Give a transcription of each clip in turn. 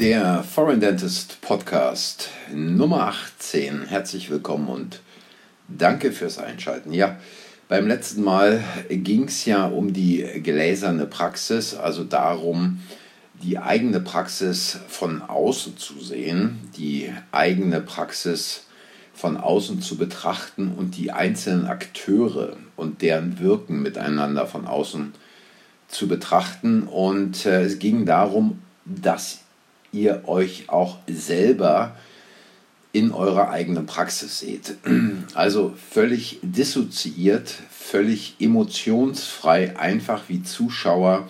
Der Foreign Dentist Podcast Nummer 18. Herzlich willkommen und danke fürs Einschalten. Ja, beim letzten Mal ging es ja um die gläserne Praxis, also darum, die eigene Praxis von außen zu sehen, die eigene Praxis von außen zu betrachten und die einzelnen Akteure und deren Wirken miteinander von außen zu betrachten. Und äh, es ging darum, dass ihr euch auch selber in eurer eigenen Praxis seht. Also völlig dissoziiert, völlig emotionsfrei, einfach wie Zuschauer,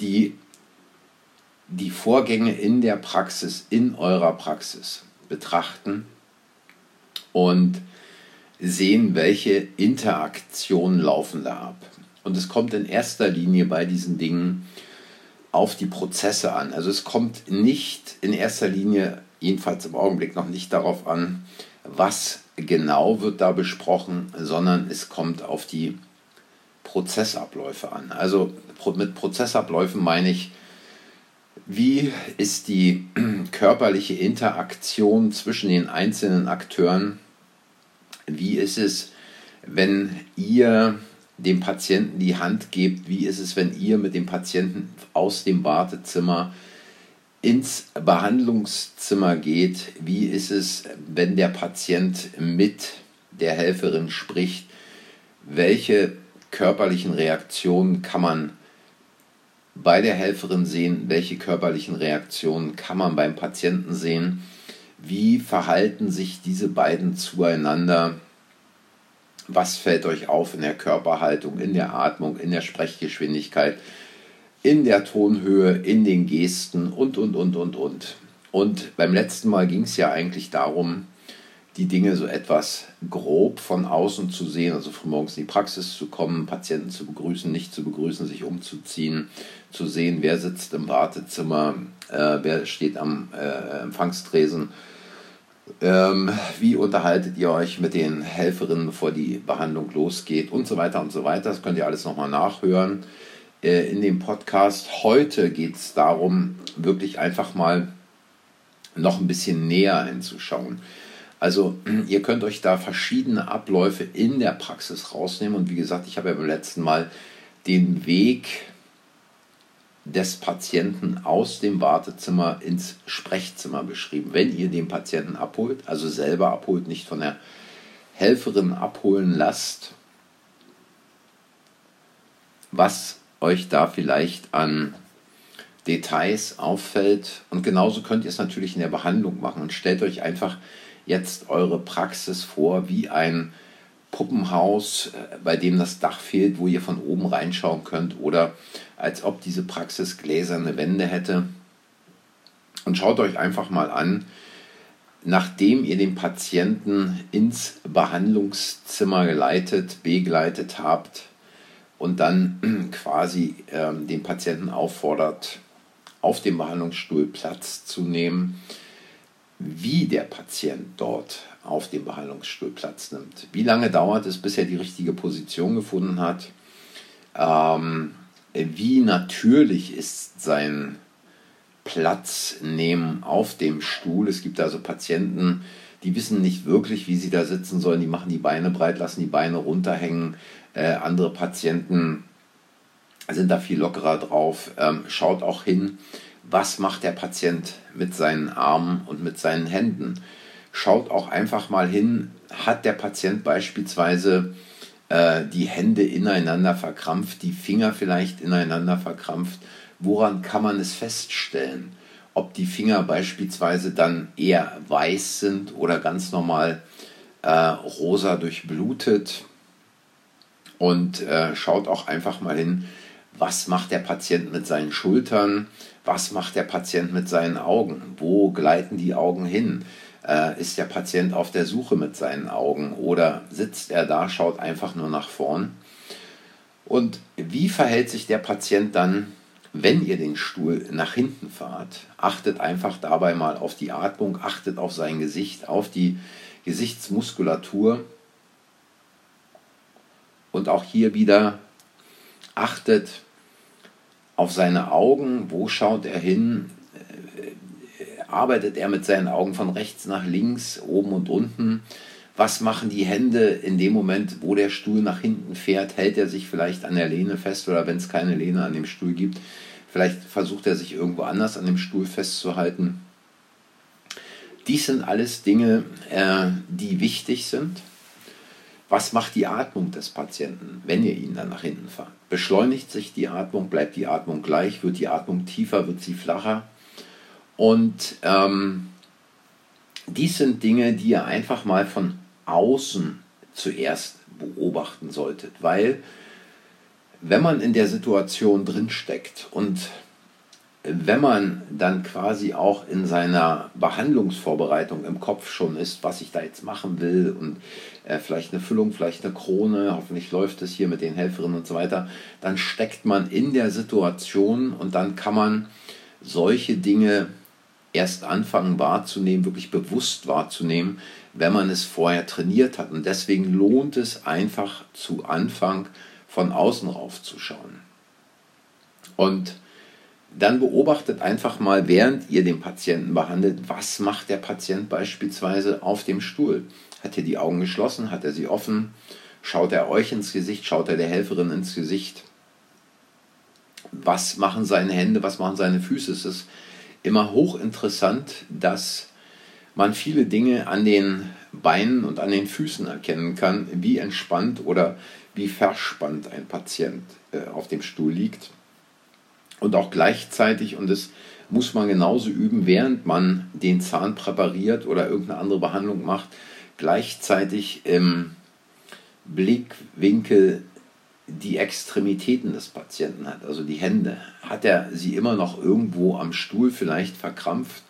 die die Vorgänge in der Praxis, in eurer Praxis betrachten und sehen, welche Interaktionen laufen da ab. Und es kommt in erster Linie bei diesen Dingen auf die Prozesse an. Also es kommt nicht in erster Linie, jedenfalls im Augenblick noch nicht darauf an, was genau wird da besprochen, sondern es kommt auf die Prozessabläufe an. Also mit Prozessabläufen meine ich, wie ist die körperliche Interaktion zwischen den einzelnen Akteuren? Wie ist es, wenn ihr dem Patienten die Hand gebt, wie ist es, wenn ihr mit dem Patienten aus dem Wartezimmer ins Behandlungszimmer geht, wie ist es, wenn der Patient mit der Helferin spricht, welche körperlichen Reaktionen kann man bei der Helferin sehen, welche körperlichen Reaktionen kann man beim Patienten sehen, wie verhalten sich diese beiden zueinander, was fällt euch auf in der Körperhaltung, in der Atmung, in der Sprechgeschwindigkeit, in der Tonhöhe, in den Gesten und, und, und, und, und. Und beim letzten Mal ging es ja eigentlich darum, die Dinge so etwas grob von außen zu sehen, also frühmorgens in die Praxis zu kommen, Patienten zu begrüßen, nicht zu begrüßen, sich umzuziehen, zu sehen, wer sitzt im Wartezimmer, äh, wer steht am äh, Empfangstresen ähm, wie unterhaltet ihr euch mit den Helferinnen, bevor die Behandlung losgeht und so weiter und so weiter. Das könnt ihr alles nochmal nachhören äh, in dem Podcast. Heute geht es darum, wirklich einfach mal noch ein bisschen näher hinzuschauen. Also ihr könnt euch da verschiedene Abläufe in der Praxis rausnehmen und wie gesagt, ich habe ja beim letzten Mal den Weg des Patienten aus dem Wartezimmer ins Sprechzimmer beschrieben. Wenn ihr den Patienten abholt, also selber abholt, nicht von der Helferin abholen lasst, was euch da vielleicht an Details auffällt. Und genauso könnt ihr es natürlich in der Behandlung machen. Und stellt euch einfach jetzt eure Praxis vor wie ein Puppenhaus, äh, bei dem das Dach fehlt, wo ihr von oben reinschauen könnt oder als ob diese Praxis gläserne Wände hätte. Und schaut euch einfach mal an, nachdem ihr den Patienten ins Behandlungszimmer geleitet, begleitet habt und dann quasi äh, den Patienten auffordert, auf dem Behandlungsstuhl Platz zu nehmen, wie der Patient dort auf dem Behandlungsstuhl Platz nimmt. Wie lange dauert es, bis er die richtige Position gefunden hat? Ähm, wie natürlich ist sein Platz nehmen auf dem Stuhl? Es gibt also Patienten, die wissen nicht wirklich, wie sie da sitzen sollen. Die machen die Beine breit, lassen die Beine runterhängen. Äh, andere Patienten sind da viel lockerer drauf. Ähm, schaut auch hin, was macht der Patient mit seinen Armen und mit seinen Händen schaut auch einfach mal hin, hat der Patient beispielsweise äh, die Hände ineinander verkrampft, die Finger vielleicht ineinander verkrampft. Woran kann man es feststellen? Ob die Finger beispielsweise dann eher weiß sind oder ganz normal äh, rosa durchblutet. Und äh, schaut auch einfach mal hin, was macht der Patient mit seinen Schultern, was macht der Patient mit seinen Augen, wo gleiten die Augen hin äh, ist der Patient auf der Suche mit seinen Augen oder sitzt er da, schaut einfach nur nach vorn? Und wie verhält sich der Patient dann, wenn ihr den Stuhl nach hinten fahrt? Achtet einfach dabei mal auf die Atmung, achtet auf sein Gesicht, auf die Gesichtsmuskulatur. Und auch hier wieder achtet auf seine Augen, wo schaut er hin, arbeitet er mit seinen Augen von rechts nach links, oben und unten? Was machen die Hände in dem Moment, wo der Stuhl nach hinten fährt? Hält er sich vielleicht an der Lehne fest oder wenn es keine Lehne an dem Stuhl gibt, vielleicht versucht er sich irgendwo anders an dem Stuhl festzuhalten? Dies sind alles Dinge, äh, die wichtig sind. Was macht die Atmung des Patienten, wenn ihr ihn dann nach hinten fahrt? Beschleunigt sich die Atmung, bleibt die Atmung gleich, wird die Atmung tiefer, wird sie flacher? Und ähm, dies sind Dinge, die ihr einfach mal von außen zuerst beobachten solltet, weil wenn man in der Situation drin steckt und wenn man dann quasi auch in seiner Behandlungsvorbereitung im Kopf schon ist, was ich da jetzt machen will und äh, vielleicht eine Füllung, vielleicht eine Krone, hoffentlich läuft es hier mit den Helferinnen und so weiter, dann steckt man in der Situation und dann kann man solche Dinge erst anfangen wahrzunehmen, wirklich bewusst wahrzunehmen, wenn man es vorher trainiert hat. Und deswegen lohnt es einfach zu Anfang von außen rauf zu schauen. Und dann beobachtet einfach mal, während ihr den Patienten behandelt, was macht der Patient beispielsweise auf dem Stuhl. Hat er die Augen geschlossen? Hat er sie offen? Schaut er euch ins Gesicht? Schaut er der Helferin ins Gesicht? Was machen seine Hände? Was machen seine Füße? Es ist immer hochinteressant, dass man viele Dinge an den Beinen und an den Füßen erkennen kann, wie entspannt oder wie verspannt ein Patient äh, auf dem Stuhl liegt. Und auch gleichzeitig, und das muss man genauso üben, während man den Zahn präpariert oder irgendeine andere Behandlung macht, gleichzeitig im Blickwinkel die Extremitäten des Patienten hat, also die Hände. Hat er sie immer noch irgendwo am Stuhl vielleicht verkrampft?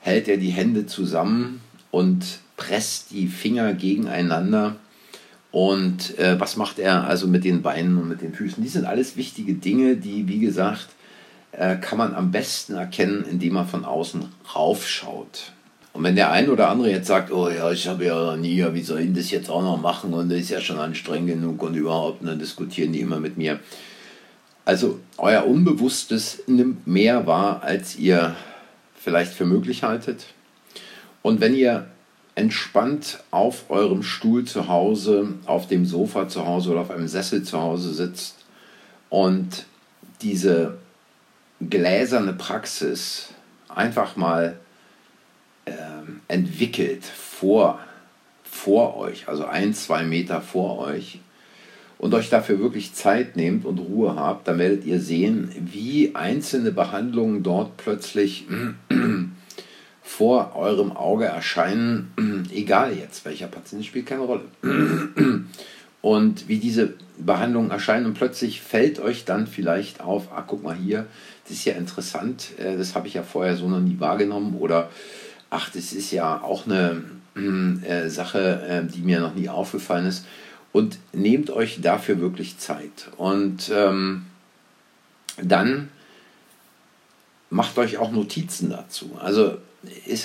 Hält er die Hände zusammen und presst die Finger gegeneinander? Und äh, was macht er also mit den Beinen und mit den Füßen? Die sind alles wichtige Dinge, die, wie gesagt, äh, kann man am besten erkennen, indem man von außen raufschaut. Und wenn der ein oder andere jetzt sagt, oh ja, ich habe ja nie, wie soll ich das jetzt auch noch machen und das ist ja schon anstrengend genug und überhaupt, dann diskutieren die immer mit mir. Also euer Unbewusstes nimmt mehr wahr, als ihr vielleicht für möglich haltet. Und wenn ihr entspannt auf eurem Stuhl zu Hause, auf dem Sofa zu Hause oder auf einem Sessel zu Hause sitzt und diese gläserne Praxis einfach mal entwickelt vor, vor euch, also ein, zwei Meter vor euch, und euch dafür wirklich Zeit nehmt und Ruhe habt, dann werdet ihr sehen, wie einzelne Behandlungen dort plötzlich vor eurem Auge erscheinen, egal jetzt welcher Patient, spielt keine Rolle. Und wie diese Behandlungen erscheinen und plötzlich fällt euch dann vielleicht auf, ah, guck mal hier, das ist ja interessant, äh, das habe ich ja vorher so noch nie wahrgenommen oder ach, das ist ja auch eine äh, Sache, äh, die mir noch nie aufgefallen ist. Und nehmt euch dafür wirklich Zeit. Und ähm, dann macht euch auch Notizen dazu. Also es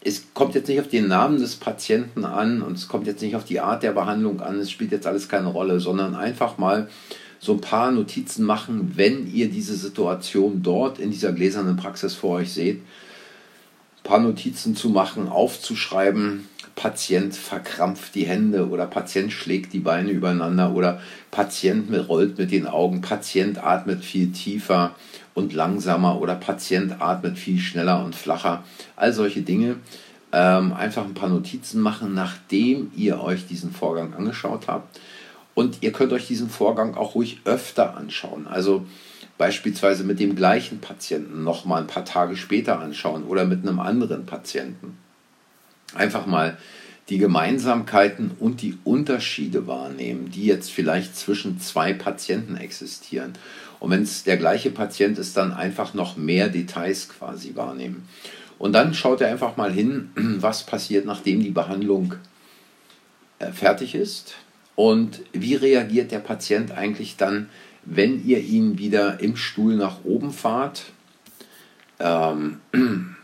es kommt jetzt nicht auf den Namen des Patienten an und es kommt jetzt nicht auf die Art der Behandlung an, es spielt jetzt alles keine Rolle, sondern einfach mal so ein paar Notizen machen, wenn ihr diese Situation dort in dieser gläsernen Praxis vor euch seht paar Notizen zu machen, aufzuschreiben, Patient verkrampft die Hände oder Patient schlägt die Beine übereinander oder Patient rollt mit den Augen, Patient atmet viel tiefer und langsamer oder Patient atmet viel schneller und flacher. All solche Dinge. Ähm, einfach ein paar Notizen machen, nachdem ihr euch diesen Vorgang angeschaut habt. Und ihr könnt euch diesen Vorgang auch ruhig öfter anschauen. Also beispielsweise mit dem gleichen Patienten noch mal ein paar Tage später anschauen oder mit einem anderen Patienten. Einfach mal die Gemeinsamkeiten und die Unterschiede wahrnehmen, die jetzt vielleicht zwischen zwei Patienten existieren. Und wenn es der gleiche Patient ist, dann einfach noch mehr Details quasi wahrnehmen. Und dann schaut er einfach mal hin, was passiert, nachdem die Behandlung äh, fertig ist und wie reagiert der Patient eigentlich dann wenn ihr ihn wieder im Stuhl nach oben fahrt, ähm,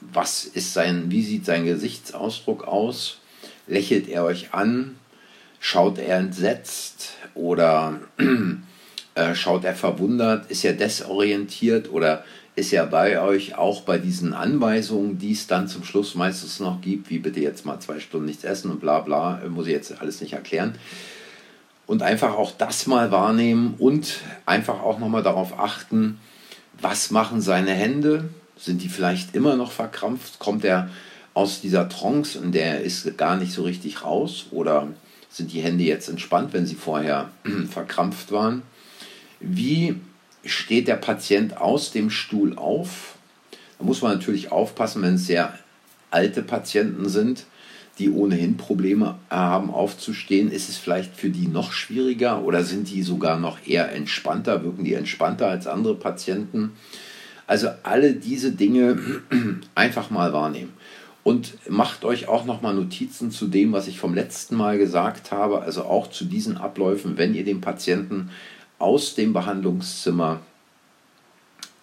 was ist sein, wie sieht sein Gesichtsausdruck aus? Lächelt er euch an? Schaut er entsetzt? Oder Äh, schaut er verwundert? Ist er desorientiert oder ist er bei euch auch bei diesen Anweisungen, die es dann zum Schluss meistens noch gibt, wie bitte jetzt mal zwei Stunden nichts essen und bla bla, muss ich jetzt alles nicht erklären. Und einfach auch das mal wahrnehmen und einfach auch nochmal darauf achten, was machen seine Hände? Sind die vielleicht immer noch verkrampft? Kommt er aus dieser Trance und der ist gar nicht so richtig raus? Oder sind die Hände jetzt entspannt, wenn sie vorher verkrampft waren? Wie steht der Patient aus dem Stuhl auf? Da muss man natürlich aufpassen, wenn es sehr alte Patienten sind, die ohnehin Probleme haben aufzustehen, ist es vielleicht für die noch schwieriger oder sind die sogar noch eher entspannter, wirken die entspannter als andere Patienten? Also alle diese Dinge einfach mal wahrnehmen. Und macht euch auch nochmal Notizen zu dem, was ich vom letzten Mal gesagt habe, also auch zu diesen Abläufen, wenn ihr den Patienten aus dem Behandlungszimmer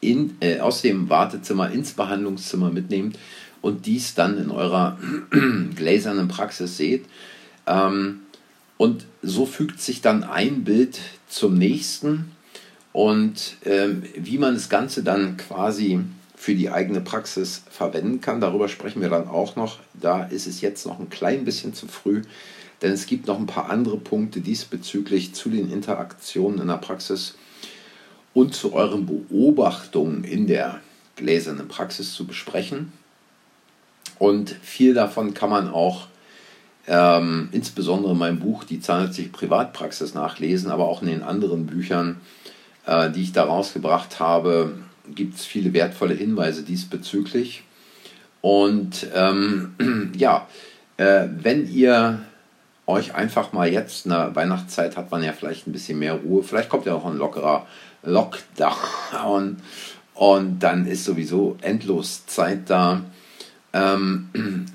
in, äh, aus dem Wartezimmer ins Behandlungszimmer mitnehmt und dies dann in eurer gläsernen Praxis seht. Ähm, und so fügt sich dann ein Bild zum nächsten und ähm, wie man das Ganze dann quasi für die eigene Praxis verwenden kann. Darüber sprechen wir dann auch noch. Da ist es jetzt noch ein klein bisschen zu früh, denn es gibt noch ein paar andere Punkte diesbezüglich zu den Interaktionen in der Praxis und zu euren Beobachtungen in der gläsernen Praxis zu besprechen. Und viel davon kann man auch ähm, insbesondere in meinem Buch Die Zahnärztliche Privatpraxis nachlesen, aber auch in den anderen Büchern, äh, die ich da rausgebracht habe, gibt es viele wertvolle Hinweise diesbezüglich. Und ähm, ja, äh, wenn ihr euch einfach mal jetzt, der Weihnachtszeit hat man ja vielleicht ein bisschen mehr Ruhe, vielleicht kommt ja auch ein lockerer Lockdown und dann ist sowieso endlos Zeit da. Ähm,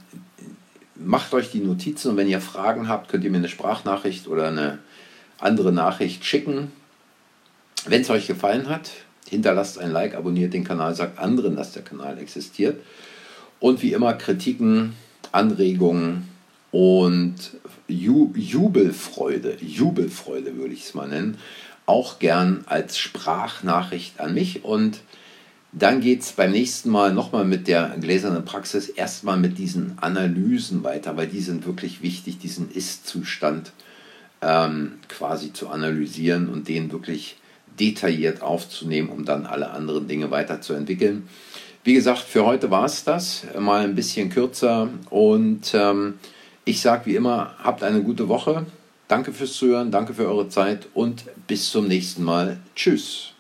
macht euch die Notizen und wenn ihr Fragen habt, könnt ihr mir eine Sprachnachricht oder eine andere Nachricht schicken. Wenn es euch gefallen hat, hinterlasst ein Like, abonniert den Kanal, sagt anderen, dass der Kanal existiert. Und wie immer Kritiken, Anregungen und Jubelfreude, Jubelfreude würde ich es mal nennen, auch gern als Sprachnachricht an mich und dann geht es beim nächsten Mal nochmal mit der gläsernen Praxis erstmal mit diesen Analysen weiter, weil die sind wirklich wichtig, diesen Ist-Zustand ähm, quasi zu analysieren und den wirklich detailliert aufzunehmen, um dann alle anderen Dinge weiterzuentwickeln. Wie gesagt, für heute war es das, mal ein bisschen kürzer und ähm, ich sage wie immer, habt eine gute Woche. Danke fürs Zuhören, danke für eure Zeit und bis zum nächsten Mal. Tschüss.